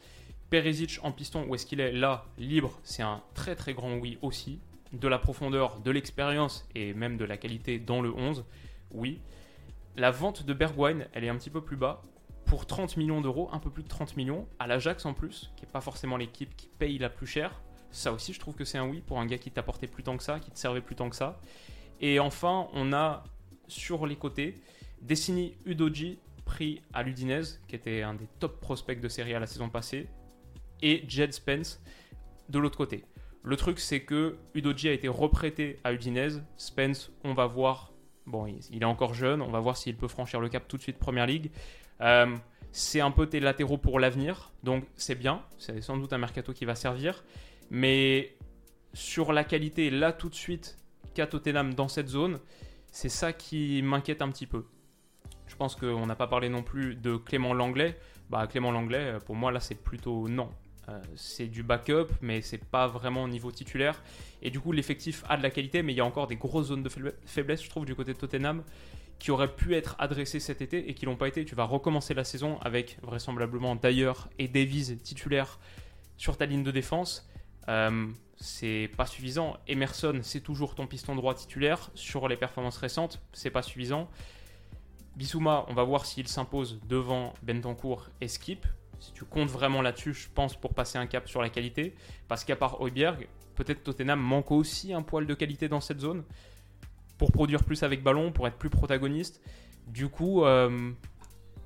Perisic en piston, où est-ce qu'il est Là, libre, c'est un très très grand oui aussi. De la profondeur, de l'expérience et même de la qualité dans le 11, oui. La vente de Bergwijn, elle est un petit peu plus bas. Pour 30 millions d'euros, un peu plus de 30 millions, à l'Ajax en plus, qui n'est pas forcément l'équipe qui paye la plus cher. Ça aussi, je trouve que c'est un oui pour un gars qui t'apportait plus tant que ça, qui te servait plus tant que ça. Et enfin, on a sur les côtés Dessini Udoji, pris à l'Udinese, qui était un des top prospects de Serie A la saison passée, et Jed Spence de l'autre côté. Le truc, c'est que Udoji a été reprêté à Udinese. Spence, on va voir. Bon, il est encore jeune. On va voir s'il peut franchir le cap tout de suite Première Ligue. Euh, c'est un peu tes latéraux pour l'avenir. Donc, c'est bien. C'est sans doute un mercato qui va servir. Mais sur la qualité, là, tout de suite, qu'a Tottenham dans cette zone, c'est ça qui m'inquiète un petit peu. Je pense qu'on n'a pas parlé non plus de Clément Langlais. Bah, Clément Langlais, pour moi, là, c'est plutôt non. Euh, c'est du backup, mais c'est pas vraiment au niveau titulaire. Et du coup, l'effectif a de la qualité, mais il y a encore des grosses zones de faiblesse, je trouve, du côté de Tottenham, qui auraient pu être adressées cet été et qui l'ont pas été. Tu vas recommencer la saison avec vraisemblablement d'ailleurs et Davies titulaire sur ta ligne de défense. Euh, c'est pas suffisant. Emerson, c'est toujours ton piston droit titulaire. Sur les performances récentes, c'est pas suffisant. Bissouma, on va voir s'il s'impose devant Bentancourt et Skip si tu comptes vraiment là-dessus, je pense, pour passer un cap sur la qualité. Parce qu'à part Hoiberg, peut-être Tottenham manque aussi un poil de qualité dans cette zone pour produire plus avec ballon, pour être plus protagoniste. Du coup, euh,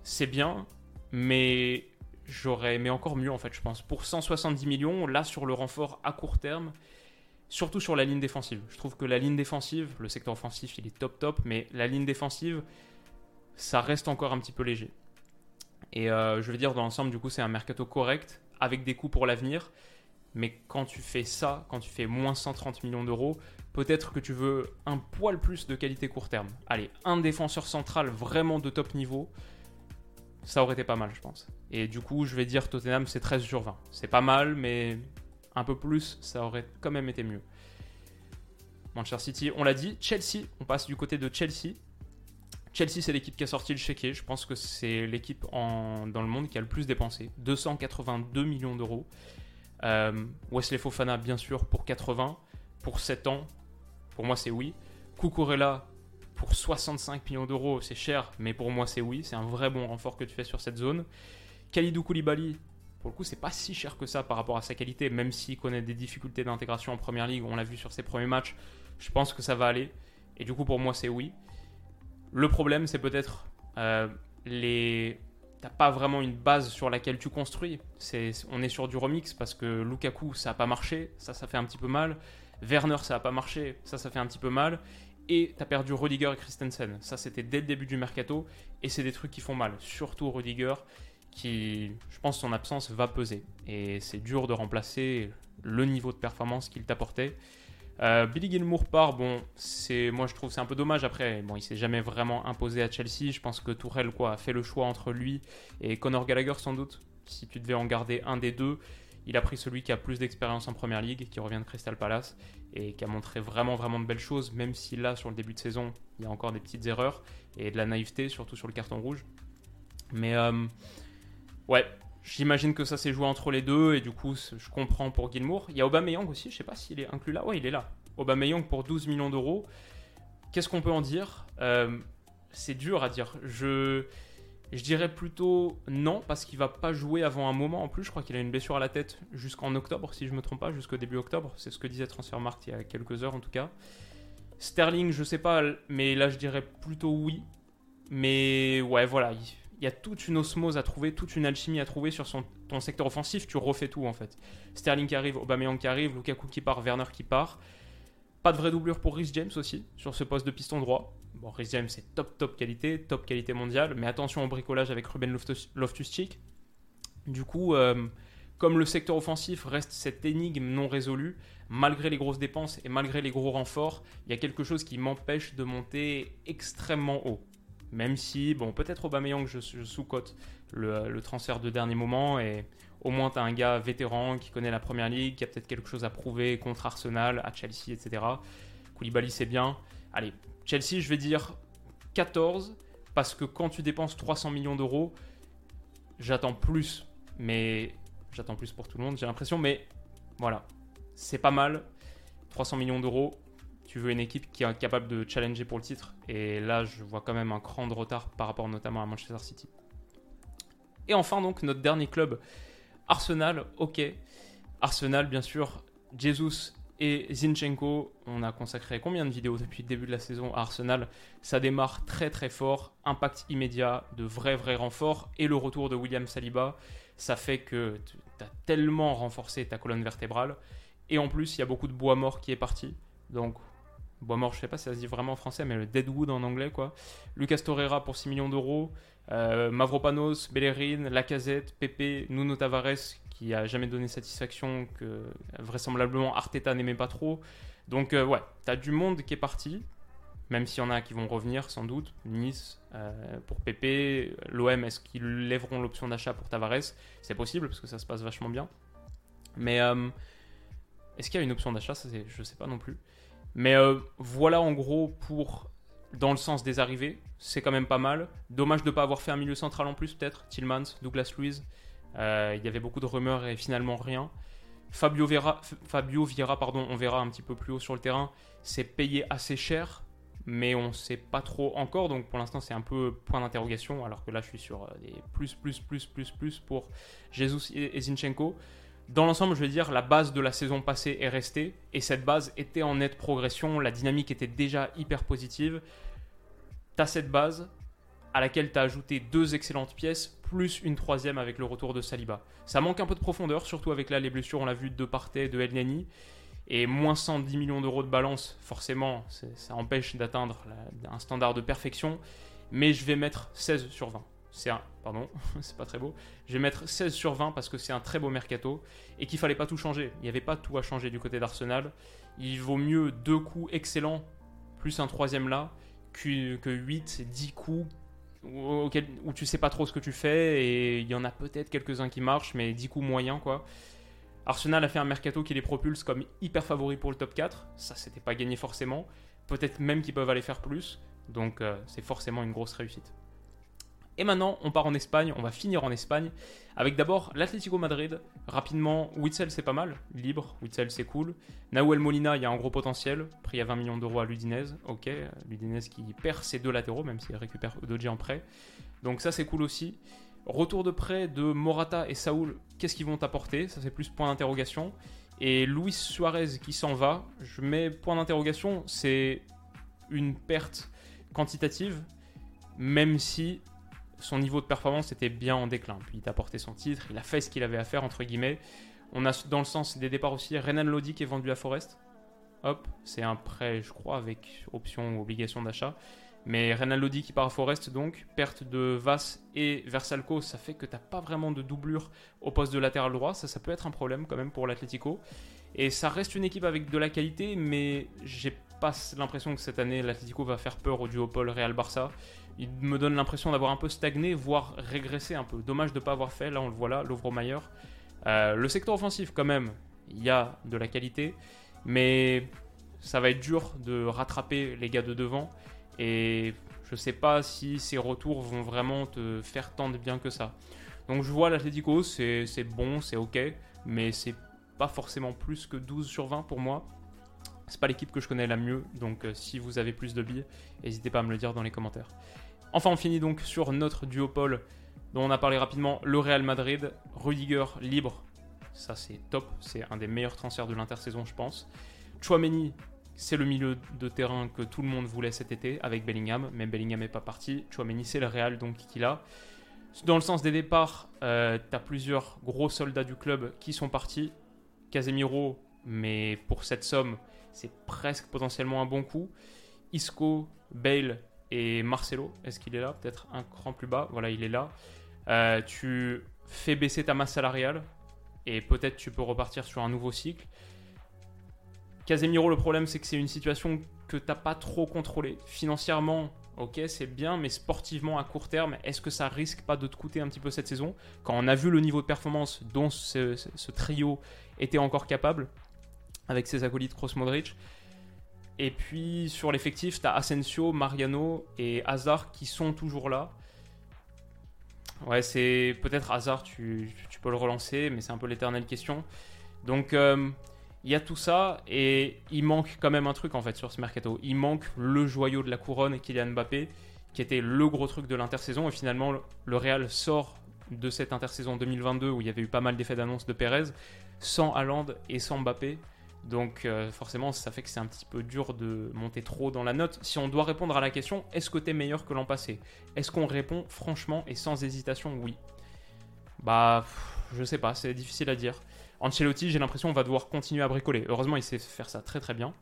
c'est bien, mais j'aurais aimé encore mieux en fait, je pense. Pour 170 millions, là sur le renfort à court terme, surtout sur la ligne défensive. Je trouve que la ligne défensive, le secteur offensif, il est top top, mais la ligne défensive, ça reste encore un petit peu léger. Et euh, je veux dire, dans l'ensemble, du coup, c'est un mercato correct, avec des coûts pour l'avenir. Mais quand tu fais ça, quand tu fais moins 130 millions d'euros, peut-être que tu veux un poil plus de qualité court terme. Allez, un défenseur central vraiment de top niveau, ça aurait été pas mal, je pense. Et du coup, je vais dire Tottenham, c'est 13 sur 20. C'est pas mal, mais un peu plus, ça aurait quand même été mieux. Manchester City, on l'a dit. Chelsea, on passe du côté de Chelsea. Chelsea, c'est l'équipe qui a sorti le chéquier. Je pense que c'est l'équipe dans le monde qui a le plus dépensé. 282 millions d'euros. Euh, Wesley Fofana, bien sûr, pour 80. Pour 7 ans, pour moi, c'est oui. Kukurela, pour 65 millions d'euros, c'est cher, mais pour moi, c'est oui. C'est un vrai bon renfort que tu fais sur cette zone. Kalidou Koulibaly, pour le coup, c'est pas si cher que ça par rapport à sa qualité, même s'il connaît des difficultés d'intégration en première ligue. On l'a vu sur ses premiers matchs. Je pense que ça va aller. Et du coup, pour moi, c'est oui. Le problème, c'est peut-être euh, les. T'as pas vraiment une base sur laquelle tu construis. C'est, on est sur du remix parce que Lukaku, ça a pas marché, ça, ça fait un petit peu mal. Werner, ça a pas marché, ça, ça fait un petit peu mal. Et t'as perdu Rudiger et Christensen. Ça, c'était dès le début du mercato. Et c'est des trucs qui font mal. Surtout Rudiger, qui, je pense, son absence va peser. Et c'est dur de remplacer le niveau de performance qu'il t'apportait. Euh, Billy Gilmour part, bon, c'est, moi je trouve c'est un peu dommage après. Bon, il s'est jamais vraiment imposé à Chelsea. Je pense que Tourelle quoi, a fait le choix entre lui et Conor Gallagher sans doute. Si tu devais en garder un des deux, il a pris celui qui a plus d'expérience en première ligue, qui revient de Crystal Palace et qui a montré vraiment vraiment de belles choses, même si là sur le début de saison il y a encore des petites erreurs et de la naïveté, surtout sur le carton rouge. Mais euh, ouais, J'imagine que ça s'est joué entre les deux et du coup, je comprends pour Gilmour. Il y a Aubameyang aussi, je sais pas s'il est inclus là. Ouais, il est là. Aubameyang pour 12 millions d'euros. Qu'est-ce qu'on peut en dire? Euh, C'est dur à dire. Je, je dirais plutôt non parce qu'il va pas jouer avant un moment en plus. Je crois qu'il a une blessure à la tête jusqu'en octobre, si je me trompe pas, jusqu'au début octobre. C'est ce que disait Transfermarkt il y a quelques heures en tout cas. Sterling, je sais pas, mais là je dirais plutôt oui. Mais ouais, voilà, il y a toute une osmose à trouver, toute une alchimie à trouver sur ton secteur offensif. Tu refais tout en fait. Sterling qui arrive, Aubameyang qui arrive, Lukaku qui part, Werner qui part. Pas de vraie doublure pour Rhys James aussi sur ce poste de piston droit. Bon, Rhys James, c'est top, top qualité, top qualité mondiale, mais attention au bricolage avec Ruben Loftus-Cheek. Du coup, euh, comme le secteur offensif reste cette énigme non résolue, malgré les grosses dépenses et malgré les gros renforts, il y a quelque chose qui m'empêche de monter extrêmement haut. Même si, bon, peut-être Aubameyang, je, je sous-cote le, transfert de dernier moment et au moins tu as un gars vétéran qui connaît la première ligue, qui a peut-être quelque chose à prouver contre Arsenal, à Chelsea, etc. Koulibaly, c'est bien. Allez, Chelsea, je vais dire 14 parce que quand tu dépenses 300 millions d'euros, j'attends plus. Mais j'attends plus pour tout le monde, j'ai l'impression. Mais voilà, c'est pas mal. 300 millions d'euros, tu veux une équipe qui est capable de challenger pour le titre. Et là, je vois quand même un cran de retard par rapport notamment à Manchester City. Et enfin, donc, notre dernier club, Arsenal, ok. Arsenal, bien sûr, Jesus et Zinchenko, on a consacré combien de vidéos depuis le début de la saison à Arsenal? Ça démarre très très fort, impact immédiat, de vrais vrais renforts, et le retour de William Saliba, ça fait que tu as tellement renforcé ta colonne vertébrale, et en plus il y a beaucoup de bois mort qui est parti, donc bois mort je sais pas si ça se dit vraiment en français, mais le deadwood en anglais quoi. Lucas Torreira pour 6 millions d'euros, euh, Mavropanos, Bellerin, Lacazette, Pepe, Nuno Tavares qui a jamais donné satisfaction, que vraisemblablement Arteta n'aimait pas trop. Donc euh, ouais, tu as du monde qui est parti, même s'il y en a qui vont revenir sans doute. Nice euh, pour Pepe, l'OM, est-ce qu'ils lèveront l'option d'achat pour Tavares? C'est possible parce que ça se passe vachement bien. Mais euh, est-ce qu'il y a une option d'achat? Je ne sais pas non plus. Mais voilà en gros pour dans le sens des arrivées, c'est quand même pas mal. Dommage de ne pas avoir fait un milieu central en plus peut-être. Tillmans, Douglas Luiz. Euh, il y avait beaucoup de rumeurs et finalement rien. Fabio, Vera, Fabio Vieira, pardon, on verra un petit peu plus haut sur le terrain, c'est payé assez cher, mais on ne sait pas trop encore. Donc pour l'instant, c'est un peu point d'interrogation, alors que là, je suis sur euh, des plus, plus, plus, plus, plus pour Jesus et Zinchenko. Dans l'ensemble, je veux dire, la base de la saison passée est restée, et cette base était en nette progression, la dynamique était déjà hyper positive. Tu as cette base, à laquelle tu as ajouté deux excellentes pièces, plus une troisième avec le retour de Saliba. Ça manque un peu de profondeur, surtout avec là les blessures, on l'a vu de Partey, de El Et moins 110 millions d'euros de balance, forcément, ça empêche d'atteindre un standard de perfection. Mais je vais mettre 16 sur 20. C'est un, pardon, [LAUGHS] c'est pas très beau. Je vais mettre 16 sur 20 parce que c'est un très beau mercato et qu'il fallait pas tout changer. Il n'y avait pas tout à changer du côté d'Arsenal. Il vaut mieux deux coups excellents plus un troisième là que, que 8, 10 coups où, où, tu sais pas trop ce que tu fais et il y en a peut-être quelques-uns qui marchent, mais 10 coups moyens quoi. Arsenal a fait un mercato qui les propulse comme hyper favoris pour le top 4. Ça, c'était pas gagné forcément. Peut-être même qu'ils peuvent aller faire plus. Donc, euh, c'est forcément une grosse réussite. Et maintenant, on part en Espagne, on va finir en Espagne, avec d'abord l'Atlético Madrid. Rapidement, Witzel c'est pas mal, libre, Witzel c'est cool. Nahuel Molina, il y a un gros potentiel, pris à 20 millions d'euros à l'Udinese, ok. L'Udinese qui perd ses deux latéraux, même s'il récupère Udoji en prêt. Donc ça c'est cool aussi. Retour de prêt de Morata et Saoul, qu'est-ce qu'ils vont apporter Ça c'est plus point d'interrogation. Et Luis Suarez qui s'en va, je mets point d'interrogation, c'est une perte quantitative, même si son niveau de performance était bien en déclin. Puis il a porté son titre, il a fait ce qu'il avait à faire, entre guillemets. On a dans le sens des départs aussi Renan Lodi qui est vendu à Forest. Hop, c'est un prêt, je crois, avec option ou obligation d'achat. Mais Renan Lodi qui part à Forest, donc, perte de Vass et Versalco, ça fait que tu n'as pas vraiment de doublure au poste de latéral droit. Ça, ça peut être un problème quand même pour l'Atlético. Et ça reste une équipe avec de la qualité, mais j'ai pas l'impression que cette année l'Atlético va faire peur au duopole Real-Barça il me donne l'impression d'avoir un peu stagné, voire régressé un peu. Dommage de ne pas avoir fait, là on le voit là, Louvre Euh, le secteur offensif, quand même, il y a de la qualité, mais ça va être dur de rattraper les gars de devant. Et je ne sais pas si ces retours vont vraiment te faire tant de bien que ça. Donc je vois l'Atletico, c'est bon, c'est ok, mais c'est pas forcément plus que 12 sur 20 pour moi. C'est pas l'équipe que je connais la mieux, donc euh, si vous avez plus de billes, n'hésitez pas à me le dire dans les commentaires. Enfin, on finit donc sur notre duopole dont on a parlé rapidement, le Real Madrid, Rudiger libre, ça c'est top, c'est un des meilleurs transferts de l'intersaison je pense. Chouameni, c'est le milieu de terrain que tout le monde voulait cet été avec Bellingham, mais Bellingham n'est pas parti. Chouameni c'est le Real donc qui l'a. Dans le sens des départs, euh, tu plusieurs gros soldats du club qui sont partis. Casemiro, mais pour cette somme, c'est presque potentiellement un bon coup. Isco, Bale et Marcelo. Est-ce qu'il est là? Peut-être un cran plus bas. Voilà, il est là. Euh, tu fais baisser ta masse salariale et peut-être tu peux repartir sur un nouveau cycle. Casemiro, le problème, c'est que c'est une situation que tu n'as pas trop contrôlée. Financièrement, ok, c'est bien, mais sportivement, à court terme, est-ce que ça risque pas de te coûter un petit peu cette saison? Quand on a vu le niveau de performance dont ce, trio était encore capable, avec ses acolytes Kroos Modric. Et puis sur l'effectif, tu as Asensio, Mariano et Hazard qui sont toujours là. Ouais, c'est peut-être Hazard, tu, peux le relancer, mais c'est un peu l'éternelle question. Donc, euh, il y a tout ça et il manque quand même un truc en fait sur ce mercato. Il manque le joyau de la couronne, Kylian Mbappé, qui était le gros truc de l'intersaison. Et finalement, le Real sort de cette intersaison 2022 où il y avait eu pas mal d'effets d'annonce de Pérez, sans Haaland et sans Mbappé. Donc euh, forcément, ça fait que c'est un petit peu dur de monter trop dans la note. Si on doit répondre à la question, est-ce que tu es meilleur que l'an passé? Est-ce qu'on répond franchement et sans hésitation? Oui Bah, je sais pas, c'est difficile à dire. Ancelotti, j'ai l'impression, on va devoir continuer à bricoler. Heureusement, il sait faire ça très très bien.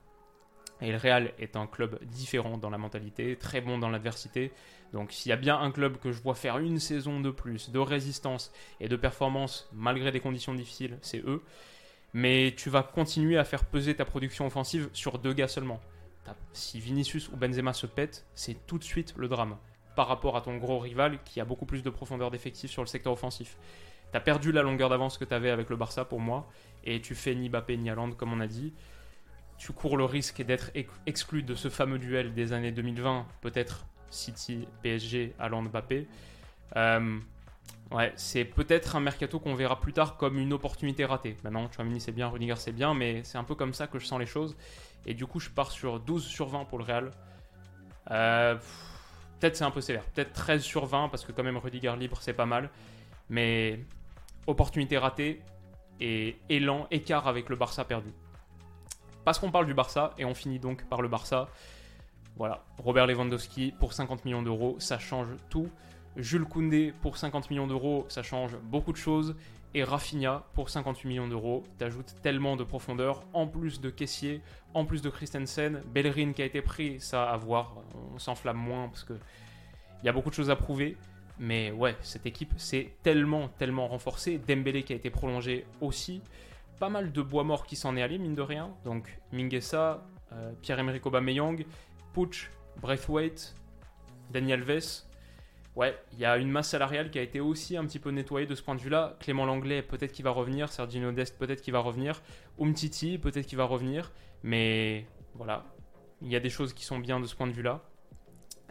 Et le Real est un club différent dans la mentalité, très bon dans l'adversité. Donc s'il y a bien un club que je vois faire une saison de plus, de résistance et de performance malgré des conditions difficiles, c'est eux. Mais tu vas continuer à faire peser ta production offensive sur deux gars seulement. Si Vinicius ou Benzema se pètent, c'est tout de suite le drame par rapport à ton gros rival qui a beaucoup plus de profondeur d'effectif sur le secteur offensif. T'as perdu la longueur d'avance que tu avais avec le Barça pour moi, et tu fais ni Mbappé ni Haaland comme on a dit. Tu cours le risque d'être exclu de ce fameux duel des années 2020, peut-être City, PSG, Haaland, Mbappé. Euh, ouais, c'est peut-être un mercato qu'on verra plus tard comme une opportunité ratée. Maintenant, Chouamini c'est bien, Rudiger c'est bien, mais c'est un peu comme ça que je sens les choses. Et du coup, je pars sur 12 sur 20 pour le Real. Euh, peut-être c'est un peu sévère. Peut-être 13 sur 20 parce que quand même Rudiger libre c'est pas mal. Mais opportunité ratée et élan, écart avec le Barça perdu. Parce qu'on parle du Barça et on finit donc par le Barça. Voilà, Robert Lewandowski pour 50 millions d'euros, ça change tout. Jules Koundé pour 50 millions d'euros, ça change beaucoup de choses. Et Rafinha pour 58 millions d'euros, t'ajoutes tellement de profondeur, en plus de Caissier, en plus de Christensen, Bellerin qui a été pris, ça à voir, on s'enflamme moins parce que il y a beaucoup de choses à prouver. Mais ouais, cette équipe s'est tellement, tellement renforcée. Dembélé qui a été prolongé aussi. Pas mal de bois mort qui s'en est allé, mine de rien. Donc Mingessa, euh, Pierre-Emerick Aubameyang, Puch, Braithwaite, Daniel Alves. Ouais, il y a une masse salariale qui a été aussi un petit peu nettoyée de ce point de vue-là. Clément Langlais, peut-être qu'il va revenir. Sergio Dest, peut-être qu'il va revenir. Umtiti, peut-être qu'il va revenir. Mais voilà, il y a des choses qui sont bien de ce point de vue-là.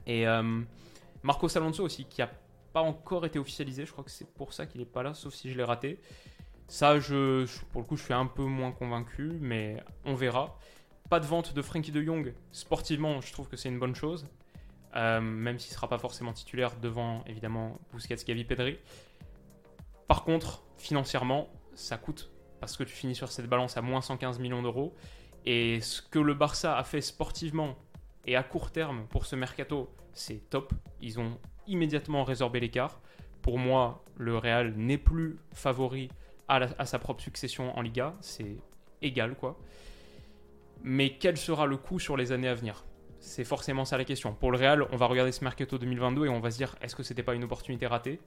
Et euh, Marco Alonso aussi, qui a encore été officialisé. Je crois que c'est pour ça qu'il n'est pas là, sauf si je l'ai raté. Ça, pour le coup, je suis un peu moins convaincu, mais on verra. Pas de vente de Frankie de Jong. Sportivement, je trouve que c'est une bonne chose. Euh, même s'il ne sera pas forcément titulaire devant, évidemment, Busquets, Gavi, Pedri. Par contre, financièrement, ça coûte parce que tu finis sur cette balance à moins 115 millions d'euros. Et ce que le Barça a fait sportivement et à court terme pour ce mercato, c'est top. Ils ont immédiatement résorber l'écart. Pour moi, le Real n'est plus favori à, sa propre succession en Liga. C'est égal, quoi. Mais quel sera le coût sur les années à venir? C'est forcément ça la question. Pour le Real, on va regarder ce mercato 2022 et on va se dire est-ce que c'était pas une opportunité ratée?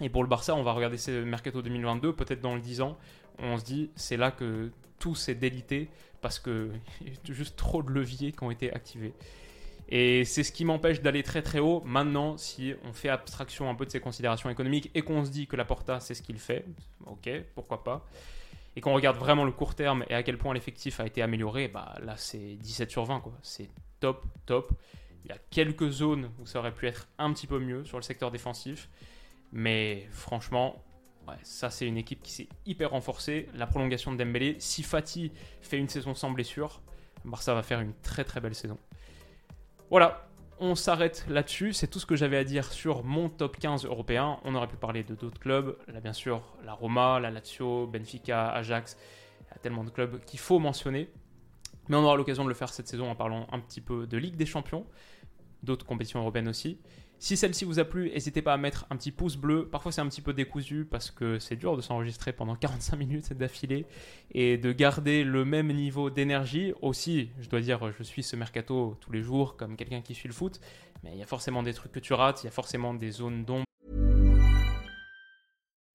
Et pour le Barça, on va regarder ce mercato 2022, peut-être dans le 10 ans, on se dit c'est là que tout s'est délité parce que [LAUGHS] juste trop de leviers qui ont été activés. Et c'est ce qui m'empêche d'aller très très haut. Maintenant, si on fait abstraction un peu de ces considérations économiques et qu'on se dit que la Porta, c'est ce qu'il fait, ok, pourquoi pas. Et qu'on regarde vraiment le court terme et à quel point l'effectif a été amélioré, bah là c'est 17 sur 20, quoi. C'est top, top. Il y a quelques zones où ça aurait pu être un petit peu mieux sur le secteur défensif. Mais franchement, ça c'est une équipe qui s'est hyper renforcée. La prolongation de Dembélé, si Fati fait une saison sans blessure, Barça va faire une très très belle saison. Voilà, on s'arrête là-dessus. C'est tout ce que j'avais à dire sur mon top 15 européen. On aurait pu parler de d'autres clubs. Là, bien sûr, la Roma, la Lazio, Benfica, Ajax. Il y a tellement de clubs qu'il faut mentionner. Mais on aura l'occasion de le faire cette saison en parlant un petit peu de Ligue des Champions, d'autres compétitions européennes aussi. Si celle-ci vous a plu, n'hésitez pas à mettre un petit pouce bleu. Parfois c'est un petit peu décousu parce que c'est dur de s'enregistrer pendant [LAUGHS] 45 minutes d'affilée et de garder le même niveau d'énergie. Aussi, je dois dire, je suis ce mercato tous les jours comme quelqu'un qui suit le foot, mais il y a forcément des trucs que tu rates, il y a forcément des zones d'ombre.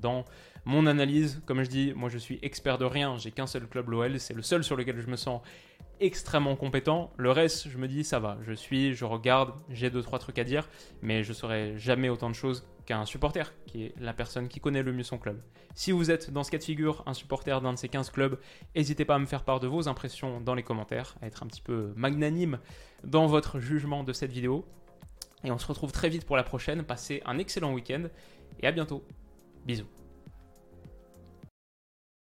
Dans mon analyse, comme je dis, moi je suis expert de rien, j'ai qu'un seul club l'OL, c'est le seul sur lequel je me sens extrêmement compétent. Le reste, je me dis ça va, je suis, je regarde, j'ai deux trois trucs à dire, mais je saurai jamais autant de choses qu'un supporter, qui est la personne qui connaît le mieux son club. Si vous êtes dans ce cas de figure, un supporter d'un de ces 15 clubs, n'hésitez pas à me faire part de vos impressions dans les commentaires, à être un petit peu magnanime dans votre jugement de cette vidéo. Et on se retrouve très vite pour la prochaine. Passez un excellent week-end et à bientôt. Bisous.